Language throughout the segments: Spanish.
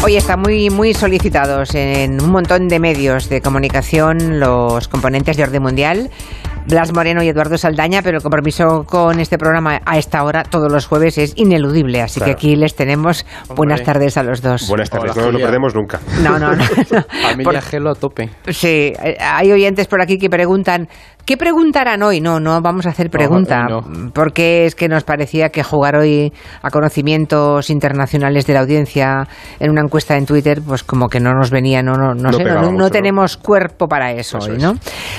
Hoy están muy, muy solicitados en un montón de medios de comunicación los componentes de orden mundial. Blas Moreno y Eduardo Saldaña, pero el compromiso con este programa a esta hora, todos los jueves, es ineludible. Así que aquí les tenemos. Buenas tardes a los dos. Buenas tardes, no lo perdemos nunca. No, no, no. Familia Gelo a tope. Sí, hay oyentes por aquí que preguntan ¿Qué preguntarán hoy? No, no vamos a hacer pregunta, porque es que nos parecía que jugar hoy a conocimientos internacionales de la audiencia en una encuesta en Twitter, pues como que no nos venía, no, no, no, sé, no, tenemos cuerpo para eso, hoy, ¿no?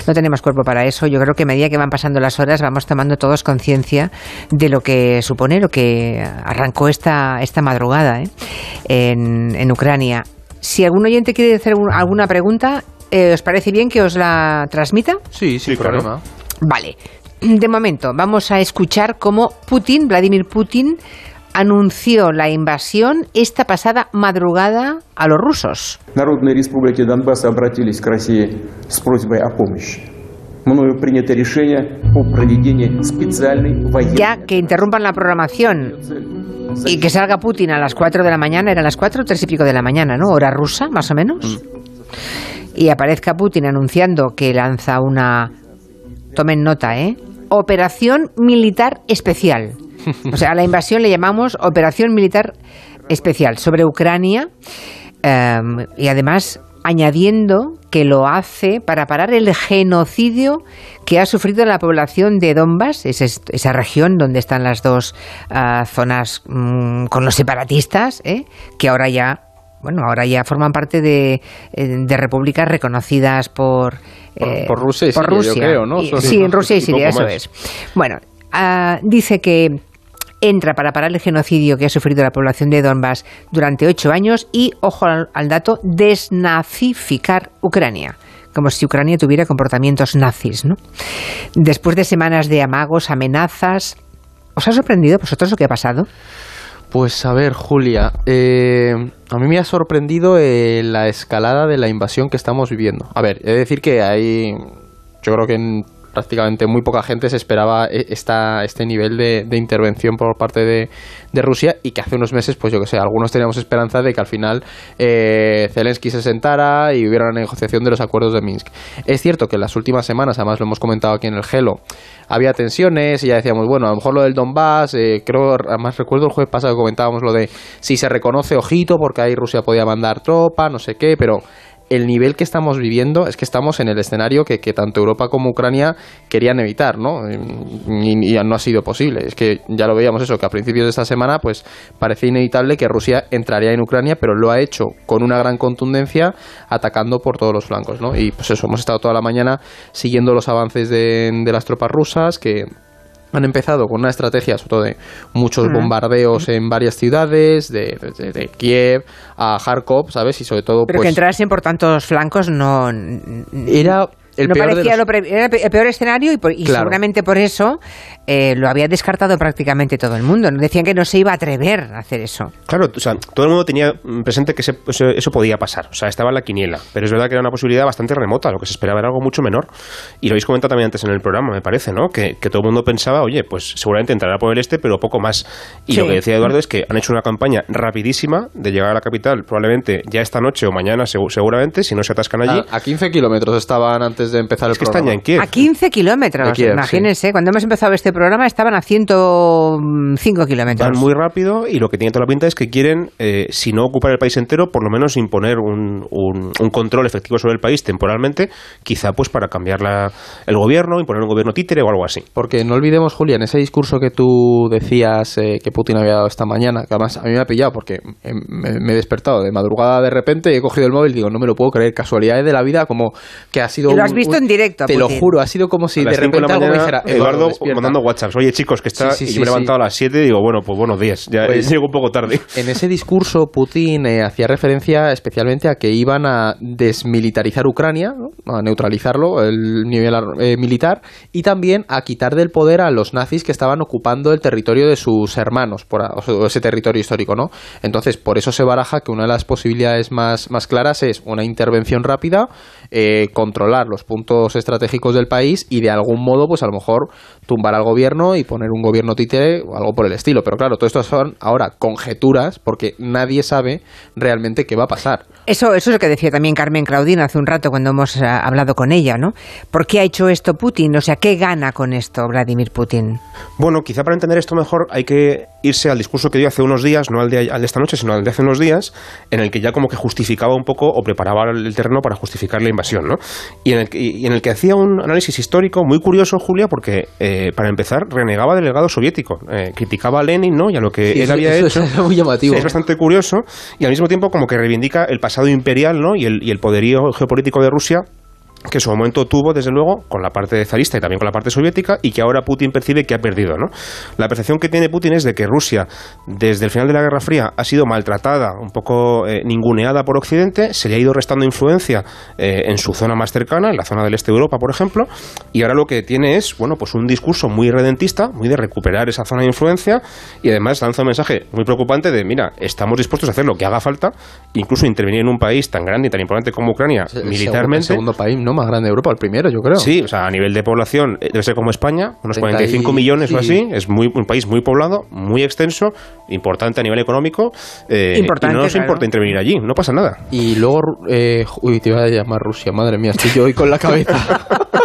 No tenemos cuerpo para eso. Yo creo que a medida que van pasando las horas vamos tomando todos conciencia de lo que supone, lo que arrancó esta, esta madrugada ¿eh? en, en Ucrania. Si algún oyente quiere hacer alguna pregunta, eh, ¿Os parece bien que os la transmita? Sí, sí, problema. Vale. De momento, vamos a escuchar cómo Putin, Vladimir Putin, anunció la invasión esta pasada madrugada a los rusos. Ya que interrumpan la programación y que salga Putin a las 4 de la mañana, eran las 4 o 3 y pico de la mañana, ¿no? Hora rusa, más o menos. Mm y aparezca Putin anunciando que lanza una, tomen nota, ¿eh? Operación militar especial. O sea, a la invasión le llamamos Operación Militar Especial sobre Ucrania em, y además añadiendo que lo hace para parar el genocidio que ha sufrido la población de Donbass, esa, región donde están las dos ah, zonas mm, con los separatistas, ¿eh? que ahora ya bueno, ahora ya forman parte de, eh, repúblicas reconocidas por, eh, por, Rusia y Siria, Yo creo, ¿no? sí, en Rusia y Siria, eso es. Bueno, ah, dice que entra para parar el genocidio que ha sufrido la población de Donbass durante ocho años y, ojo al, al dato, desnazificar Ucrania como si Ucrania tuviera comportamientos nazis, ¿no? Después de semanas de amagos, amenazas, ¿os ha sorprendido vosotros lo que ha pasado? Pues a ver, Julia, eh, a mí me ha sorprendido eh, la escalada de la invasión que estamos viviendo. A ver, he de decir que hay, yo creo que en prácticamente muy poca gente se esperaba eh, esta, este nivel de, intervención por parte de, Rusia y que hace unos meses, pues yo que sé, algunos teníamos esperanza de que al final eh, Zelensky se sentara y hubiera una negociación de los acuerdos de Minsk. Es cierto que en las últimas semanas, además lo hemos comentado aquí en el Gelo, había tensiones y ya decíamos, bueno, a lo mejor lo del Donbass, eh, creo, además recuerdo el jueves pasado que comentábamos lo de si se reconoce, ojito, porque ahí Rusia podía mandar tropa, no sé qué, pero el nivel que estamos viviendo es que estamos en el escenario que, tanto Europa como Ucrania querían evitar, ¿no? Y, no ha sido posible. Es que ya lo veíamos eso, que a principios de esta semana pues parecía inevitable que Rusia entraría en Ucrania, pero lo ha hecho con una gran contundencia, atacando por todos los flancos, ¿no? Y pues eso, hemos estado toda la mañana siguiendo los avances de, de las tropas rusas, que han empezado con una estrategia, sobre todo de muchos bombardeos en varias ciudades, de, Kiev a Kharkov, ¿sabes? Y sobre todo. Pero que pues entrasen por tantos flancos no. Era el no peor parecía era el peor escenario y, seguramente por eso eh, lo había descartado prácticamente todo el mundo. Decían que no se iba a atrever a hacer eso. Claro, o sea, todo el mundo tenía presente que eso podía pasar. O sea, estaba en la quiniela. Pero es verdad que era una posibilidad bastante remota. Lo que se esperaba era algo mucho menor. Y lo habéis comentado también antes en el programa, me parece, ¿no? Que, todo el mundo pensaba, oye, pues seguramente entrará por el este, pero poco más. Y lo que decía Eduardo es que han hecho una campaña rapidísima de llegar a la capital, probablemente ya esta noche o mañana, seguramente, si no se atascan allí. A, a 15 kilómetros estaban antes de empezar el que Están en Kiev. A 15 kilómetros, imagínense. Cuando hemos empezado este programa estaban a 105 kilómetros. Van muy rápido y lo que tiene toda la pinta es que quieren, eh, si no ocupar el país entero, por lo menos imponer un, un, control efectivo sobre el país temporalmente, quizá pues para cambiar la, el gobierno, imponer un gobierno títere o algo así. Porque no olvidemos, Julia, en ese discurso que tú decías eh, que Putin había dado esta mañana, que además a mí me ha pillado porque eh, me, he despertado de madrugada de repente y he cogido el móvil y digo, no me lo puedo creer, casualidades de la vida como que ha sido... lo has visto en directo. Te lo juro, ha sido como si de repente algo me dijera. Eduardo, mandando WhatsApp, oye chicos, que está. y yo me he levantado a las 7 y digo, bueno, pues buenos días. Ya pues llego un poco tarde. En ese discurso, Putin eh, hacía referencia especialmente a que iban a desmilitarizar Ucrania, a neutralizarlo, el nivel eh, militar, y también a quitar del poder a los nazis que estaban ocupando el territorio de sus hermanos, por, ese territorio histórico, ¿no? Entonces, por eso se baraja que una de las posibilidades más, más claras es una intervención rápida, eh, controlar los puntos estratégicos del país y de algún modo, pues a lo mejor tumbar al gobierno y poner un gobierno títere o algo por el estilo. Pero claro, todo esto son ahora conjeturas porque nadie sabe realmente qué va a pasar. Eso, eso es lo que decía también Carmen Claudín hace un rato cuando hemos eh, hablado con ella, ¿no? ¿Por qué ha hecho esto Putin? O sea, ¿qué gana con esto Vladimir Putin? Bueno, quizá para entender esto mejor hay que irse al discurso que dio hace unos días, no al de, al de esta noche, sino al de hace unos días, en el que ya como que justificaba un poco o preparaba el terreno para justificar la invasión, ¿no? Y en el que, y en el que hacía un análisis histórico muy curioso, Julia, porque eh, para empezar renegaba del legado soviético, eh, criticaba a Lenin, ¿no? Y a lo que Sí, él eso- había eso hecho. es muy llamativo. Es bastante curioso y al mismo tiempo como que reivindica el pasado imperial, ¿no? Y el, y el poderío geopolítico de Rusia que en su momento tuvo, desde luego, con la parte zarista y también con la parte soviética, y que ahora Putin percibe que ha perdido. ¿no? La percepción que tiene Putin es de que Rusia, desde el final de la Guerra Fría, ha sido maltratada, un poco eh, ninguneada por Occidente, se le ha ido restando influencia eh, en su zona más cercana, en la zona del este de Europa, por ejemplo, y ahora lo que tiene es, bueno, pues un discurso muy redentista, muy de recuperar esa zona de influencia, y además lanza un mensaje muy preocupante de, mira, estamos dispuestos a hacer lo que haga falta, incluso intervenir en un país tan grande y tan importante como Ucrania, el militarmente. segundo, el segundo país no más grande de Europa, el primero, yo creo. Sí, o sea, a nivel de población eh, debe ser como España, unos 30 y- 45 millones o sí. así. Es muy, un país muy poblado, muy extenso, importante a nivel económico. eh, Importante, y no nos claro. importa intervenir allí, no pasa nada. Y luego, eh, uy, te iba a llamar Rusia, madre mía, estoy yo hoy con la cabeza.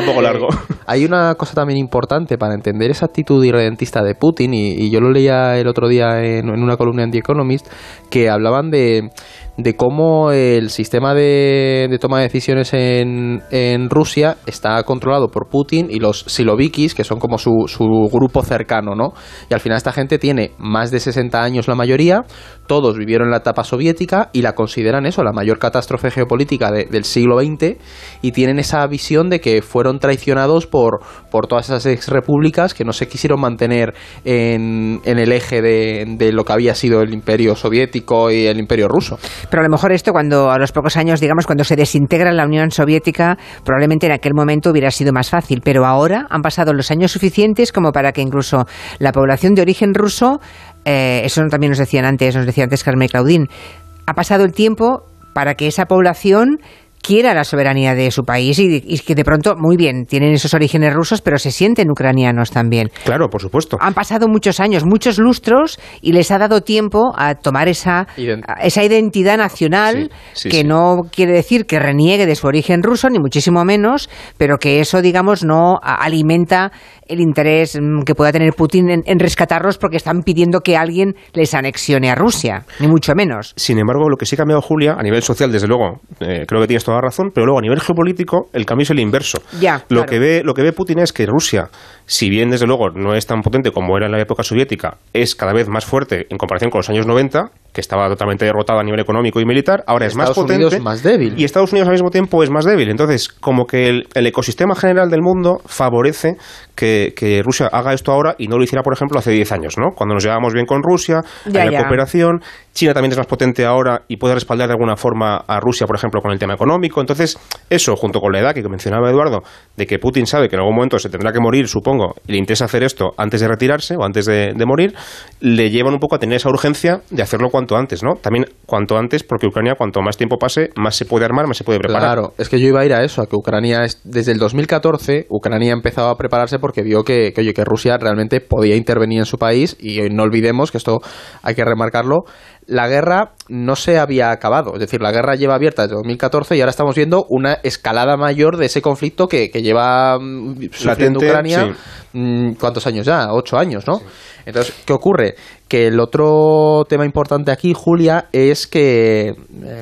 Un poco largo. Hay una cosa también importante para entender esa actitud irredentista de Putin, y, y yo lo leía el otro día en, en una columna en The Economist, que hablaban de, de cómo el sistema de, toma de decisiones en, en Rusia está controlado por Putin y los silovikis, que son como su, su grupo cercano, ¿no? Y al final esta gente tiene más de 60 años la mayoría, todos vivieron en la etapa soviética y la consideran eso, la mayor catástrofe geopolítica de- del siglo XX, y tienen esa visión de que fueron traicionados por, por todas esas ex repúblicas que no se quisieron mantener en, en el eje de, de lo que había sido el imperio soviético y el imperio ruso. Pero a lo mejor esto cuando a los pocos años, digamos, cuando se desintegra la Unión Soviética, probablemente en aquel momento hubiera sido más fácil. Pero ahora han pasado los años suficientes como para que incluso la población de origen ruso, eh, eso también nos decían antes, nos decía antes Carmen Claudín, ha pasado el tiempo para que esa población quiera la soberanía de su país y, y que de pronto, muy bien, tienen esos orígenes rusos, pero se sienten ucranianos también. Claro, por supuesto. Han pasado muchos años, muchos lustros, y les ha dado tiempo a tomar esa, Ident- a- esa identidad nacional, Sí, sí, que sí. no quiere decir que reniegue de su origen ruso, ni muchísimo menos, pero que eso, digamos, no alimenta el interés mm, que pueda tener Putin en, en rescatarlos porque están pidiendo que alguien les anexione a Rusia, ni mucho menos. Sin embargo, lo que sí ha cambiado Julia, a nivel social, desde luego, eh, creo que tienes toda la razón, pero luego a nivel geopolítico, el cambio es el inverso. Ya, lo, claro. que ve, lo que ve Putin es que Rusia, si bien desde luego no es tan potente como era en la época soviética, es cada vez más fuerte en comparación con los años 90, que estaba totalmente derrotado a nivel económico y militar, ahora es más Estados potente. Unidos más débil. Y Estados Unidos al mismo tiempo es más débil. Entonces, como que el, el ecosistema general del mundo favorece que, que Rusia haga esto ahora y no lo hiciera, por ejemplo, hace 10 años, ¿no? Cuando nos llevábamos bien con Rusia, Ya, había ya. cooperación. China también es más potente ahora y puede respaldar de alguna forma a Rusia, por ejemplo, con el tema económico. Entonces, eso, junto con la edad que mencionaba Eduardo, de que Putin sabe que en algún momento se tendrá que morir, supongo, y le interesa hacer esto antes de retirarse o antes de, morir, le llevan un poco a tener esa urgencia de hacerlo cuanto antes, ¿no? También cuanto antes, porque Ucrania, cuanto más tiempo pase, más se puede armar, más se puede preparar. Claro, es que yo iba a ir a eso, a que Ucrania, es- desde el 2014, Ucrania empezaba a prepararse porque vio que, que, oye, que Rusia realmente podía intervenir en su país y no olvidemos que esto hay que remarcarlo, la guerra no se había acabado, es decir, la guerra lleva abierta desde 2014 y ahora estamos viendo una escalada mayor de ese conflicto que, que lleva mm, sufriendo Ucrania. mm, ¿Cuántos años ya? Ocho años, ¿no? Entonces, ¿qué ocurre? Que el otro tema importante aquí, Julia, es que eh,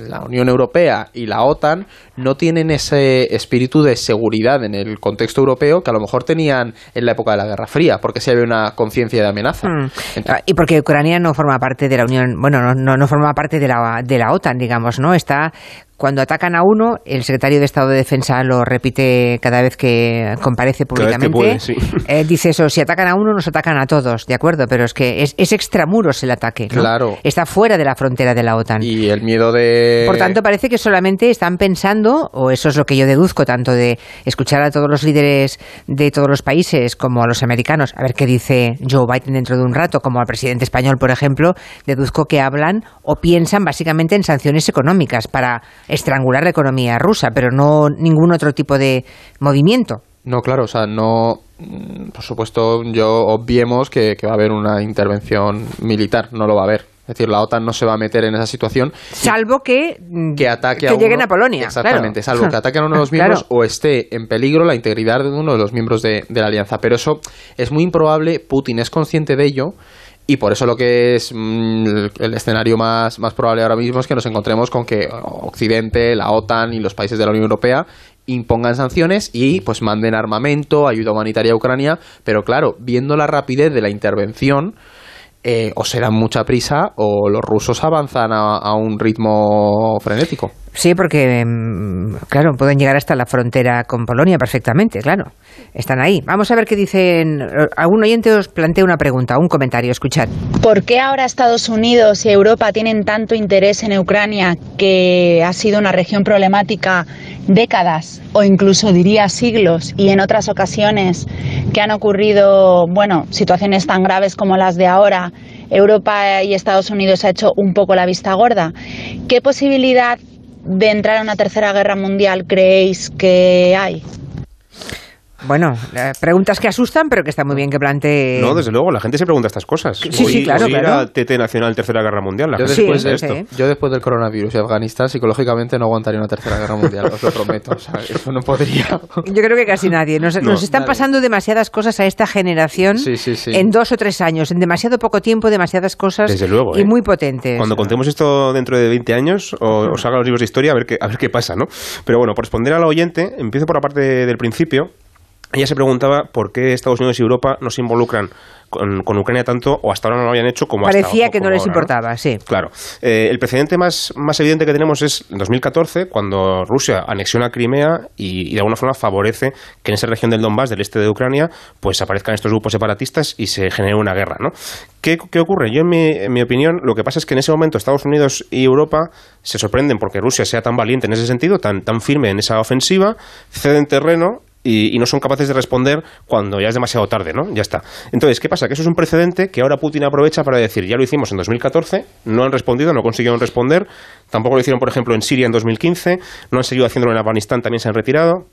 la Unión Europea y la OTAN no tienen ese espíritu de seguridad en el contexto europeo que a lo mejor tenían en la época de la Guerra Fría, porque se había una conciencia de amenaza. Mm. Entonces, Y porque Ucrania no forma parte de la Unión, bueno, no, no, no forma parte de la, de la OTAN, digamos, ¿no? Está cuando atacan a uno, el secretario de Estado de Defensa lo repite cada vez que comparece Cada vez que públicamente. puede, sí. Eh, dice eso, si atacan a uno, nos atacan a todos, ¿de acuerdo? Pero es que es, es extramuros el ataque, ¿no? Claro. Está fuera de la frontera de la OTAN. y el miedo de... Por tanto, parece que solamente están pensando, o eso es lo que yo deduzco, tanto de escuchar a todos los líderes de todos los países como a los americanos, a ver qué dice Joe Biden dentro de un rato, como al presidente español, por ejemplo, deduzco que hablan o piensan básicamente en sanciones económicas para estrangular la economía rusa, pero no ningún otro tipo de movimiento. No, claro, o sea, no. mm, Por supuesto, yo obviemos que, que va a haber una intervención militar, no lo va a haber. Es decir, la OTAN no se va a meter en esa situación. Salvo que, mm, que ataque que a uno- lleguen a Polonia. Exactamente, claro. salvo que ataquen a uno de los miembros Claro. o esté en peligro la integridad de uno de los miembros de, de la alianza. Pero eso es muy improbable, Putin es consciente de ello. Y por eso lo que es mm, el, escenario más, más probable ahora mismo es que nos encontremos con que Occidente, la OTAN y los países de la Unión Europea impongan sanciones y pues manden armamento, ayuda humanitaria a Ucrania, pero claro, viendo la rapidez de la intervención, eh, o se dan mucha prisa o los rusos avanzan a un ritmo frenético. Sí, porque, mm, claro, pueden llegar hasta la frontera con Polonia perfectamente, claro. Están ahí. Vamos a ver qué dicen. Algún oyente os plantea una pregunta, un comentario, escuchad. ¿Por qué ahora Estados Unidos y Europa tienen tanto interés en Ucrania, que ha sido una región problemática décadas o incluso diría siglos y en otras ocasiones que han ocurrido, bueno, situaciones tan graves como las de ahora, Europa y Estados Unidos ha hecho un poco la vista gorda? ¿Qué posibilidad de entrar a una tercera guerra mundial creéis que hay? Bueno, eh, preguntas que asustan, pero que está muy bien que plantee. No, desde luego, la gente se pregunta estas cosas. Sí, sí, claro, hoy claro. era TT Nacional Tercera Guerra Mundial. La Yo gente después, Sí, de sí. esto. yo después del coronavirus y Afganistán, psicológicamente no aguantaría una tercera guerra mundial, os lo prometo. O sea, eso no podría. Yo creo que casi nadie. Nos, No, nos están nadie. pasando demasiadas cosas a esta generación Sí, sí, sí. en dos o tres años. En demasiado poco tiempo, demasiadas cosas Desde luego, y ¿eh? muy potentes. Cuando contemos esto dentro de 20 años, o, os haga los libros de historia, a ver, qué, a ver qué pasa, ¿no? Pero bueno, por responder al oyente, empiezo por la parte del principio. Ella se preguntaba por qué Estados Unidos y Europa no se involucran con, con Ucrania tanto, o hasta ahora no lo habían hecho como hasta Parecía que no les ahora, importaba, sí. Claro. Eh, el precedente más, más evidente que tenemos es en 2014, cuando Rusia anexiona Crimea y, y de alguna forma favorece que en esa región del Donbass, del este de Ucrania, pues aparezcan estos grupos separatistas y se genere una guerra, ¿no? ¿Qué, qué ocurre? Yo, en mi, en mi opinión, lo que pasa es que en ese momento Estados Unidos y Europa se sorprenden porque Rusia sea tan valiente en ese sentido, tan, tan firme en esa ofensiva, ceden terreno y, y no son capaces de responder cuando ya es demasiado tarde, ¿no? Ya está. Entonces, ¿qué pasa? Que eso es un precedente que ahora Putin aprovecha para decir, ya lo hicimos en 2014, no han respondido, no consiguieron responder, tampoco lo hicieron, por ejemplo, en Siria en 2015, no han seguido haciéndolo en Afganistán, también se han retirado.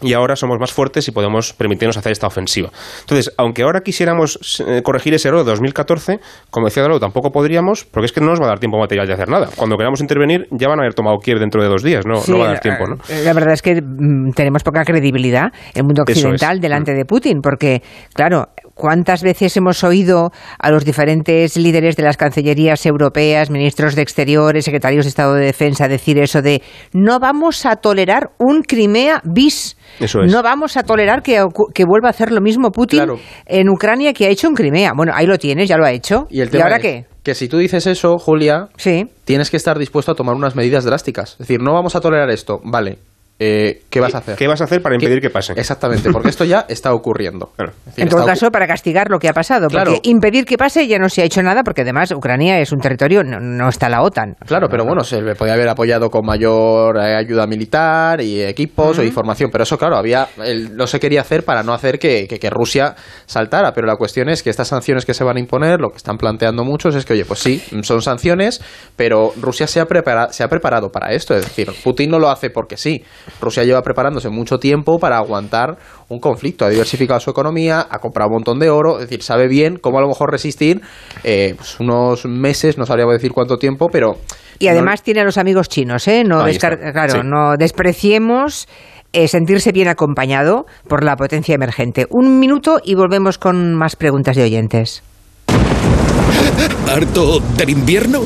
Y ahora somos más fuertes y podemos permitirnos hacer esta ofensiva. Entonces, aunque ahora quisiéramos eh, corregir ese error de 2014, como decía Dalo, tampoco podríamos, porque es que no nos va a dar tiempo material de hacer nada. Cuando queramos intervenir, ya van a haber tomado Kiev dentro de dos días, no, Sí, no va a dar la- tiempo, ¿no? eh, La verdad es que mm, tenemos poca credibilidad en el mundo es. occidental delante Mm. de Putin, porque, claro, ¿cuántas veces hemos oído a los diferentes líderes de las cancillerías europeas, ministros de Exteriores, secretarios de Estado de Defensa decir eso de no vamos a tolerar un Crimea bis? Eso es. No vamos a tolerar que, vuelva a hacer lo mismo Putin Claro. en Ucrania que ha hecho en Crimea. Bueno, ahí lo tienes, ya lo ha hecho. Y el tema ahora es qué? Que si tú dices eso, Julia, Sí. tienes que estar dispuesto a tomar unas medidas drásticas. Es decir, no vamos a tolerar esto. Vale, eh, ¿qué vas a hacer? ¿Qué vas a hacer para impedir que pase? Exactamente, porque esto ya está ocurriendo. Claro. Es decir, En todo caso, para castigar lo que ha pasado, Claro. porque impedir que pase ya no se ha hecho nada, porque además Ucrania es un territorio, no, no está la OTAN. Claro, pero bueno, se le podía haber apoyado con mayor eh, ayuda militar y equipos o información, pero eso, claro, había el- no se quería hacer para no hacer que, que- que Rusia saltara, pero la cuestión es que estas sanciones que se van a imponer, lo que están planteando muchos es que, oye, pues sí, son sanciones, pero Rusia se ha, prepara- se ha preparado para esto, es decir, Putin no lo hace porque sí, Rusia lleva preparándose mucho tiempo para aguantar un conflicto, ha diversificado su economía, ha comprado un montón de oro, es decir, sabe bien cómo a lo mejor resistir eh, pues unos meses, no sabríamos decir cuánto tiempo, pero... Y no- además tiene a los amigos chinos, ¿eh? No, claro, sí. no despreciemos eh, sentirse bien acompañado por la potencia emergente. Un minuto y volvemos con más preguntas de oyentes. ¿Harto del invierno?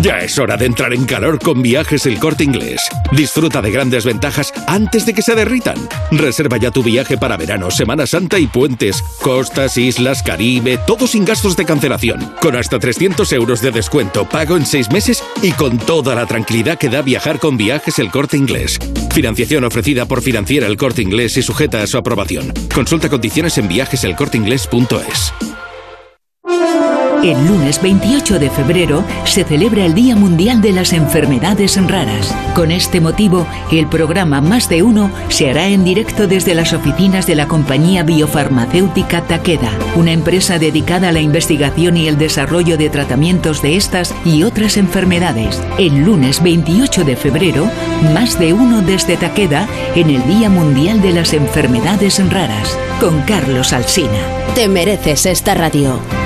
Ya es hora de entrar en calor con viajes el corte inglés. Disfruta de grandes ventajas antes de que se derritan. Reserva ya tu viaje para verano, Semana Santa y puentes. Costas, islas, Caribe, todo sin gastos de cancelación. Con hasta 300 euros de descuento, pago en seis meses y con toda la tranquilidad que da viajar con viajes el corte inglés. Financiación ofrecida por Financiera el corte inglés y sujeta a su aprobación. Consulta condiciones en viajeselcorteinglés.es. El lunes 28 de febrero se celebra el Día Mundial de las Enfermedades Raras. Con este motivo, el programa Más de Uno se hará en directo desde las oficinas de la compañía biofarmacéutica Takeda, una empresa dedicada a la investigación y el desarrollo de tratamientos de estas y otras enfermedades. El lunes 28 de febrero, Más de Uno desde Takeda en el Día Mundial de las Enfermedades Raras, con Carlos Alsina. Te mereces esta radio.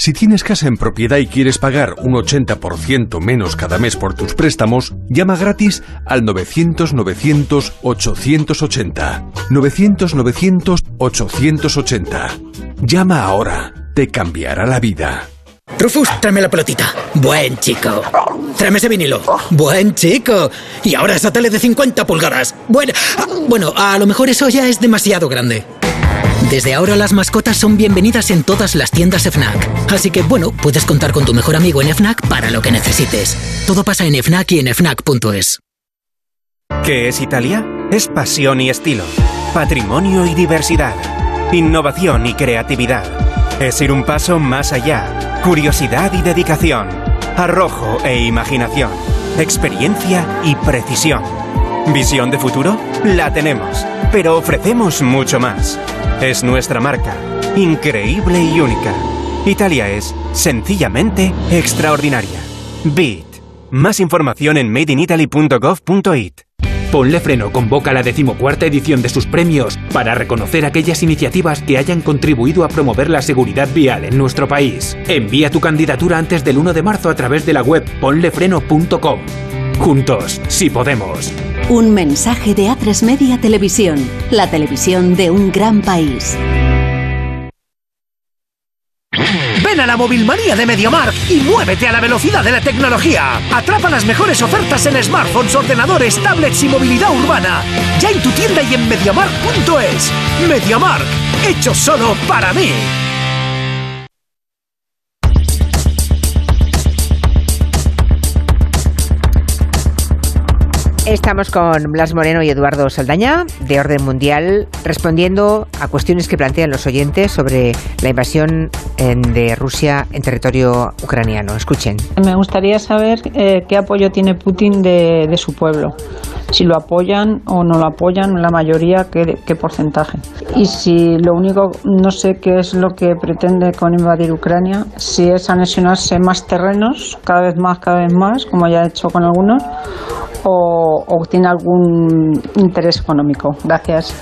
Si tienes casa en propiedad y quieres pagar un 80% menos cada mes por tus préstamos, llama gratis al 900-900-880. 900-900-880. Llama ahora. Te cambiará la vida. Rufus, tráeme la pelotita. Buen chico. Tráeme ese vinilo. Buen chico. Y ahora esa tele de 50 pulgadas. Bueno, ah, bueno, a lo mejor eso ya es demasiado grande. Desde ahora las mascotas son bienvenidas en todas las tiendas FNAC. Así que bueno, puedes contar con tu mejor amigo en FNAC para lo que necesites. Todo pasa en FNAC y en FNAC.es. ¿Qué es Italia? Es pasión y estilo, patrimonio y diversidad, innovación y creatividad. Es ir un paso más allá, curiosidad y dedicación, arrojo e imaginación, experiencia y precisión. ¿Visión de futuro? La tenemos, pero ofrecemos mucho más. Es nuestra marca, increíble y única. Italia es sencillamente extraordinaria. Beat. Más información en madeinitaly.gov.it. Ponle Freno convoca la decimocuarta edición de sus premios para reconocer aquellas iniciativas que hayan contribuido a promover la seguridad vial en nuestro país. Envía tu candidatura antes del 1 de marzo a través de la web ponlefreno.com. Juntos, si podemos. Un mensaje de A3 Media Televisión, la televisión de un gran país. Ven a la Movilmanía de MediaMark y muévete a la velocidad de la tecnología. Atrapa las mejores ofertas en smartphones, ordenadores, tablets y movilidad urbana. Ya en tu tienda y en MediaMark.es. MediaMark, hecho solo para mí. Estamos con Blas Moreno y Eduardo Saldaña, de Orden Mundial, respondiendo a cuestiones que plantean los oyentes sobre la invasión de Rusia en territorio ucraniano. Escuchen. Me gustaría saber eh, qué apoyo tiene Putin de su pueblo. Si lo apoyan o no lo apoyan, la mayoría, qué, porcentaje. Y si lo único, no sé qué es lo que pretende con invadir Ucrania, si es anexionarse más terrenos, cada vez más, cada vez más, como ya ha hecho con algunos, o, o tiene algún interés económico. Gracias.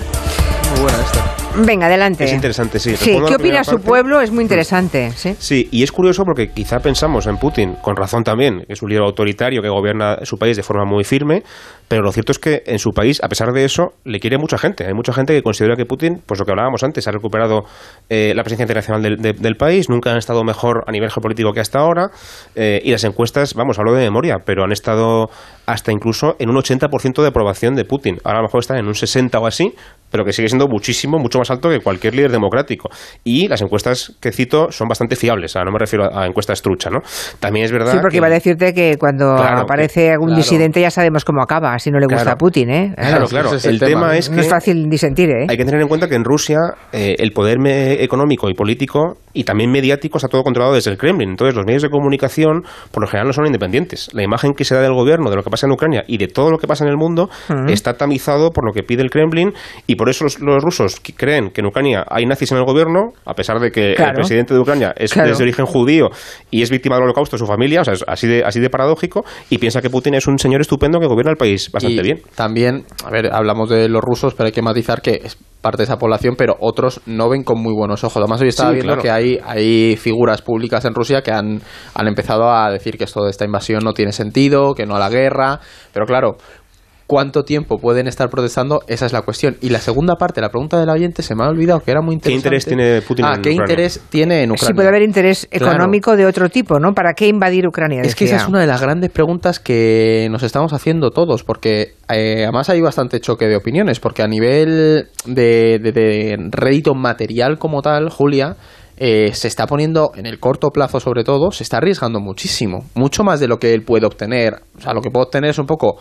Muy buena esta. Venga, adelante. Es interesante, sí. Sí, ¿qué opina su parte. pueblo? Es muy interesante. Sí. Sí, y es curioso porque quizá pensamos en Putin, con razón también, que es un líder autoritario que gobierna su país de forma muy firme, pero lo cierto es que en su país, a pesar de eso, le quiere mucha gente. Hay mucha gente que considera que Putin, pues lo que hablábamos antes, ha recuperado eh, la presencia internacional del, de- del país, nunca han estado mejor a nivel geopolítico que hasta ahora, eh, y las encuestas, vamos, hablo de memoria, pero han estado hasta incluso en un 80% de aprobación de Putin. Ahora a lo mejor están en un 60 o así, pero que sigue siendo muchísimo, mucho más alto que cualquier líder democrático. Y las encuestas que cito son bastante fiables, sea, no me refiero a, a encuestas trucha, ¿no? También es verdad Sí, porque que- iba a decirte que cuando Claro, aparece que- algún claro. disidente ya sabemos cómo acaba, si no le gusta Claro. a Putin, ¿eh? Claro, claro. es el, el tema, tema. es que No es fácil disentir, ¿eh? hay que tener en cuenta que en Rusia eh, el poder me- económico y político y también mediático está todo controlado desde el Kremlin. Entonces los medios de comunicación por lo general no son independientes. La imagen que se da del gobierno, de lo que pasa en Ucrania y de todo lo que pasa en el mundo está tamizado por lo que pide el Kremlin y por eso los, los rusos que creen que en Ucrania hay nazis en el gobierno, a pesar de que el presidente de Ucrania es, Claro. es de origen judío y es víctima del holocausto de su familia, o sea, es así de, así de paradójico, y piensa que Putin es un señor estupendo que gobierna el país bastante Y bien. También, a ver, hablamos de los rusos, pero hay que matizar que es parte de esa población, pero otros no ven con muy buenos ojos. Además, hoy estaba Sí, viendo claro. que hay, hay figuras públicas en Rusia que han, han empezado a decir que esto de esta invasión no tiene sentido, que no a la guerra, pero claro, cuánto tiempo pueden estar protestando, esa es la cuestión. Y la segunda parte, la pregunta del oyente, se me ha olvidado que era muy ¿Qué interesante. interés tiene Putin ah, en ¿qué Ucrania? interés tiene en Ucrania? Sí, puede haber interés Claro. económico de otro tipo, ¿no? ¿Para qué invadir Ucrania? Es que esa es una de las grandes preguntas que nos estamos haciendo todos, porque eh, además hay bastante choque de opiniones, porque a nivel de, de- de rédito material como tal, Julia, eh, se está poniendo, en el corto plazo sobre todo, se está arriesgando muchísimo, mucho más de lo que él puede obtener. O sea, lo que puede obtener es un poco,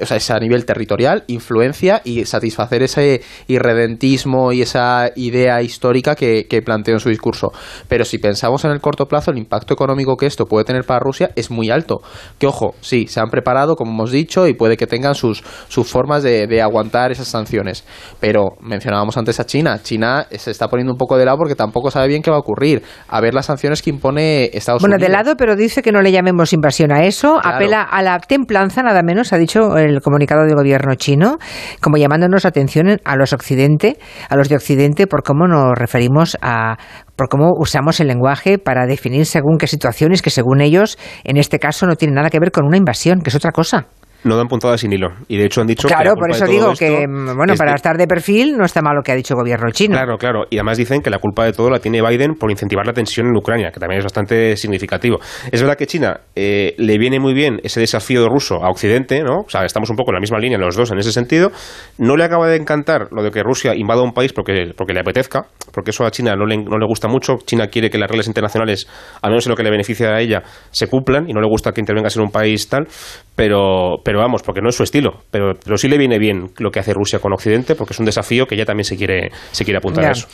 o sea, es a nivel territorial, influencia y satisfacer ese irredentismo y esa idea histórica que, planteó en su discurso. Pero si pensamos en el corto plazo, el impacto económico que esto puede tener para Rusia es muy alto. Que ojo, sí, se han preparado, como hemos dicho, y puede que tengan sus, sus formas de, de aguantar esas sanciones. Pero mencionábamos antes a China. China se está poniendo un poco de lado porque tampoco sabe bien qué va ocurrir. A ver las sanciones que impone Estados Bueno, Unidos. de lado, pero dice que no le llamemos invasión a eso. Claro. Apela a la templanza, nada menos, ha dicho el comunicado del gobierno chino, como llamándonos la atención a los occidente, a los de occidente, por cómo nos referimos a por cómo usamos el lenguaje para definir según qué situaciones que según ellos en este caso no tienen nada que ver con una invasión, que es otra cosa. No dan puntada sin hilo. Y de hecho han dicho que Claro, la por eso digo que mm, bueno, es para de- estar de perfil no está mal lo que ha dicho el gobierno chino. Claro, claro. Y además dicen que la culpa de todo la tiene Biden por incentivar la tensión en Ucrania, que también es bastante significativo. Es verdad que China eh, le viene muy bien ese desafío ruso a Occidente, ¿no? O sea, estamos un poco en la misma línea los dos en ese sentido. No le acaba de encantar lo de que Rusia invada un país porque, porque le apetezca, porque eso a China no le, no le gusta mucho. China quiere que las reglas internacionales, al menos en lo que le beneficia a ella, se cumplan y no le gusta que intervengas en un país tal. Pero, pero vamos, porque no es su estilo. Pero, pero sí le viene bien lo que hace Rusia con Occidente, porque es un desafío que ella también se quiere, se quiere apuntar Ya. a eso.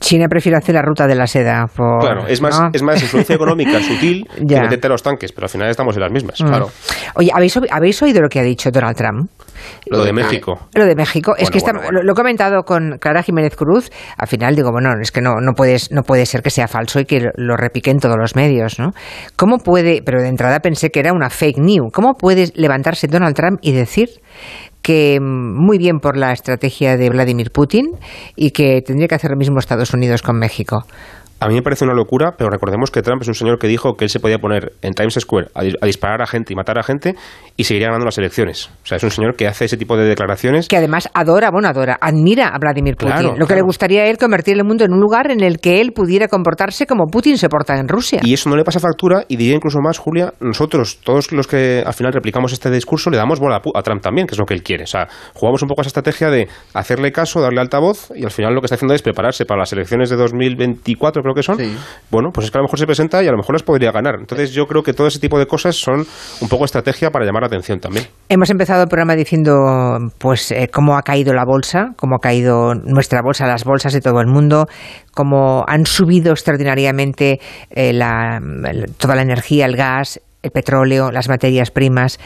China prefiere hacer la ruta de la seda. por- Claro, es más, ¿no? es más influencia económica sutil Ya. que meterte a los tanques, pero al final estamos en las mismas, Mm. claro. Oye, ¿habéis, ¿habéis oído lo que ha dicho Donald Trump? Lo de México. Lo de México, es Bueno, que está- bueno. Lo, lo he comentado con Clara Jiménez Cruz. Al final digo, bueno, es que no, no, puedes, no puede ser que sea falso y que lo, lo repiquen todos los medios, ¿no? ¿Cómo puede, pero de entrada pensé que era una fake news, ¿cómo puede levantarse Donald Trump y decir que mm, muy bien por la estrategia de Vladimir Putin y que tendría que hacer lo mismo Estados Unidos con México? A mí me parece una locura, pero recordemos que Trump es un señor que dijo que él se podía poner en Times Square a, dis- a disparar a gente y matar a gente y seguiría ganando las elecciones. O sea, es un señor que hace ese tipo de declaraciones. Que además adora, bueno, adora, admira a Vladimir Putin. Claro, lo que le gustaría a él convertir el mundo en un lugar en el que él pudiera comportarse como Putin se porta en Rusia. Y eso no le pasa factura, y diría incluso más, Julia, nosotros, todos los que al final replicamos este discurso, le damos bola a Trump también, que es lo que él quiere. O sea, jugamos un poco esa estrategia de hacerle caso, darle altavoz, y al final lo que está haciendo es prepararse para las elecciones de 2024, creo que son. Bueno, pues es que a lo mejor se presenta y a lo mejor las podría ganar. Entonces yo creo que todo ese tipo de cosas son un poco estrategia para llamar la atención también. Hemos empezado el programa diciendo pues eh, cómo ha caído la bolsa, cómo ha caído nuestra bolsa, las bolsas de todo el mundo, cómo han subido extraordinariamente eh, la- el- toda la energía, el gas, el petróleo, las materias primas.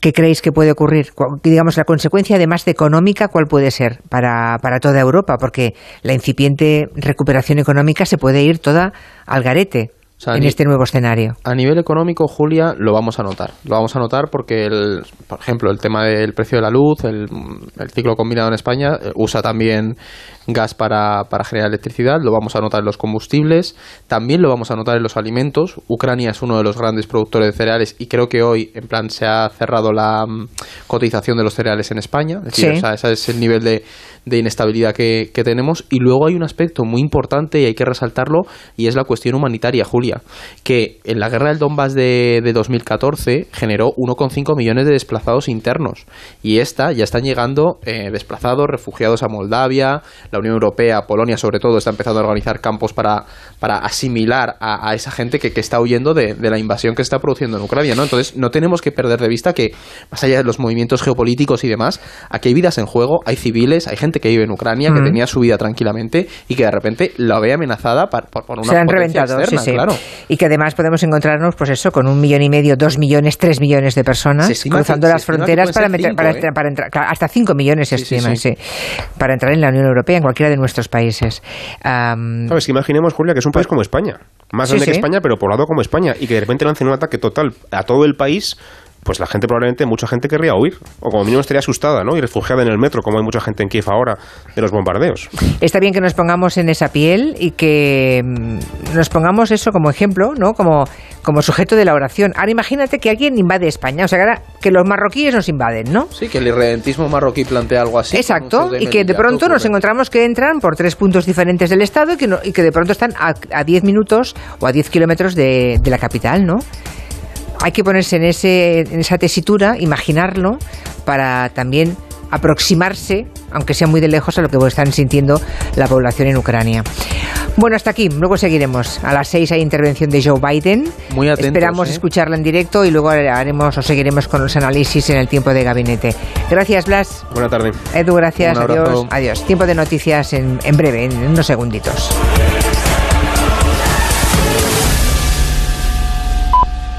¿Qué creéis que puede ocurrir? Cu- Digamos, la consecuencia además de económica, ¿cuál puede ser para, para toda Europa? Porque la incipiente recuperación económica se puede ir toda al garete sea, en este nuevo escenario. A nivel económico, Julia, lo vamos a notar. Lo vamos a notar porque, el, por ejemplo, el tema del precio de la luz, el, el ciclo combinado en España, eh, usa también gas para, para generar electricidad. Lo vamos a notar en los combustibles. También lo vamos a notar en los alimentos. Ucrania es uno de los grandes productores de cereales y creo que hoy, en plan, se ha cerrado la mm, cotización de los cereales en España. Es decir, Sí. o sea, ese es el nivel de, de inestabilidad que, que tenemos. Y luego hay un aspecto muy importante y hay que resaltarlo y es la cuestión humanitaria, Julia, que en la guerra del Donbass de, de 2014 generó 1,5 millones de desplazados internos y esta ya están llegando eh, desplazados, refugiados a Moldavia, la Unión Europea, Polonia sobre todo, está empezando a organizar campos para, para asimilar a, a esa gente que, que está huyendo de, de la invasión que se está produciendo en Ucrania, ¿no? Entonces no tenemos que perder de vista que más allá de los movimientos geopolíticos y demás, aquí hay vidas en juego, hay civiles, hay gente que vive en Ucrania, que tenía su vida tranquilamente y que de repente la ve amenazada por, por una se han potencia reventado, externa, sí, sí. claro. Y que además podemos encontrarnos, pues eso, con un millón y medio, dos millones, tres millones de personas cruzando que- las fronteras para, meter, cinco, para, ¿eh? entrar- para entrar, hasta cinco millones se sí, para entrar en la Unión Europea, en cualquiera de nuestros países. Am, ¿Sabes? Imaginemos, Julia, que es un país como España. Más Sí, grande que. España, pero poblado como España. Y que de repente lancen un ataque total a todo el país. Pues la gente probablemente, mucha gente querría huir, o como mínimo estaría asustada, ¿no? Y refugiada en el metro, como hay mucha gente en Kiev ahora, de los bombardeos. Está bien que nos pongamos en esa piel y que mm, nos pongamos eso como ejemplo, ¿no? Como, como sujeto de la oración. Ahora imagínate que alguien invade España, o sea, que, ahora- que los marroquíes nos invaden, ¿no? Sí, que el irredentismo marroquí plantea algo así. Exacto, y que de pronto nos encontramos que entran por tres puntos diferentes del Estado y que, no- y que de pronto están a, a 10 minutos o a 10 kilómetros de, de la capital, ¿no? Hay que ponerse en, ese, en esa tesitura, imaginarlo, para también aproximarse, aunque sea muy de lejos, a lo que están sintiendo la población en Ucrania. Bueno, hasta aquí, luego seguiremos. A las seis hay intervención de Joe Biden. Muy atentos, Esperamos ¿eh? escucharla en directo y luego haremos o seguiremos con los análisis en el tiempo de gabinete. Gracias, Blas. Buena tarde. Edu, gracias. Adiós. Adiós. Tiempo de noticias en, en breve, en unos segunditos.